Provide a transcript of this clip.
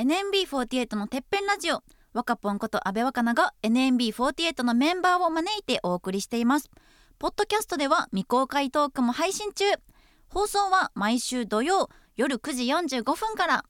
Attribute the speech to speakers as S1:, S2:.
S1: NMB48 のてっぺんラジオ。若ぽんこと阿部若菜が NMB48 のメンバーを招いてお送りしています。ポッドキャストでは未公開トークも配信中。放送は毎週土曜夜9時45分から。